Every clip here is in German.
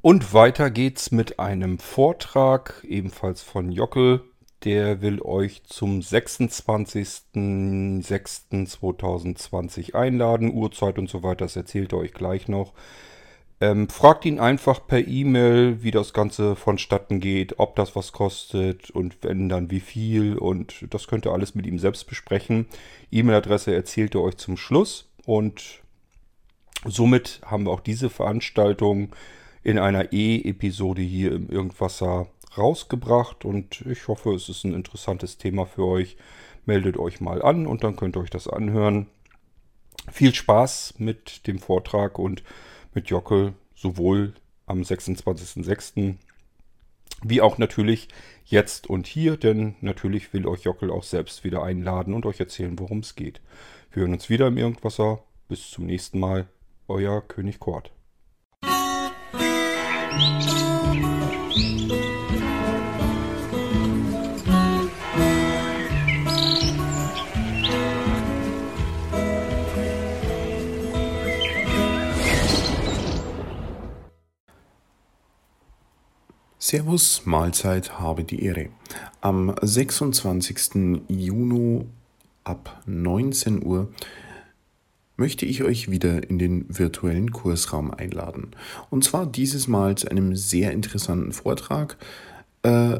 Und weiter geht's mit einem Vortrag, ebenfalls von Jockel. Der will euch zum 26.06.2020 einladen. Uhrzeit und so weiter, das erzählt er euch gleich noch. Ähm, fragt ihn einfach per E-Mail, wie das Ganze vonstatten geht, ob das was kostet und wenn dann wie viel. Und das könnt ihr alles mit ihm selbst besprechen. E-Mail-Adresse erzählt er euch zum Schluss. Und somit haben wir auch diese Veranstaltung in einer E-Episode hier im Irgendwasser rausgebracht und ich hoffe, es ist ein interessantes Thema für euch. Meldet euch mal an und dann könnt ihr euch das anhören. Viel Spaß mit dem Vortrag und mit Jockel sowohl am 26.06. wie auch natürlich jetzt und hier, denn natürlich will euch Jockel auch selbst wieder einladen und euch erzählen, worum es geht. Wir hören uns wieder im Irgendwasser. Bis zum nächsten Mal. Euer König Kort. Servus, Mahlzeit, habe die Ehre. Am 26. Juni ab 19 Uhr möchte ich euch wieder in den virtuellen Kursraum einladen. Und zwar dieses Mal zu einem sehr interessanten Vortrag, äh,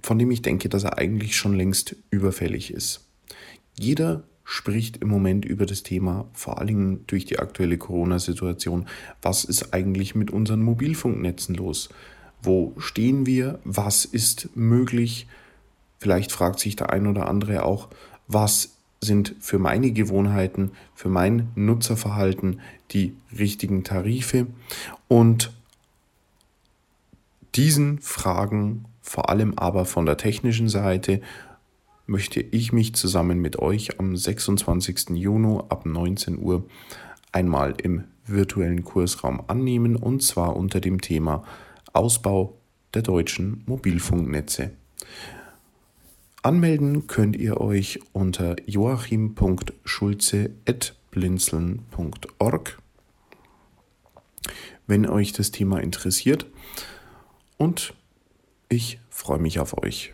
von dem ich denke, dass er eigentlich schon längst überfällig ist. Jeder spricht im Moment über das Thema, vor allem durch die aktuelle Corona-Situation, was ist eigentlich mit unseren Mobilfunknetzen los? Wo stehen wir? Was ist möglich? Vielleicht fragt sich der ein oder andere auch, was sind für meine Gewohnheiten, für mein Nutzerverhalten die richtigen Tarife und diesen Fragen, vor allem aber von der technischen Seite, möchte ich mich zusammen mit euch am 26. Juni ab 19 Uhr einmal im virtuellen Kursraum annehmen und zwar unter dem Thema Ausbau der deutschen Mobilfunknetze. Anmelden könnt ihr euch unter joachim.schulze.blinzeln.org, wenn euch das Thema interessiert. Und ich freue mich auf euch.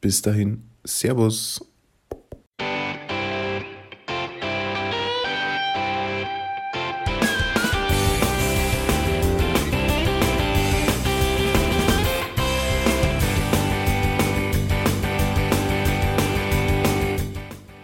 Bis dahin, Servus.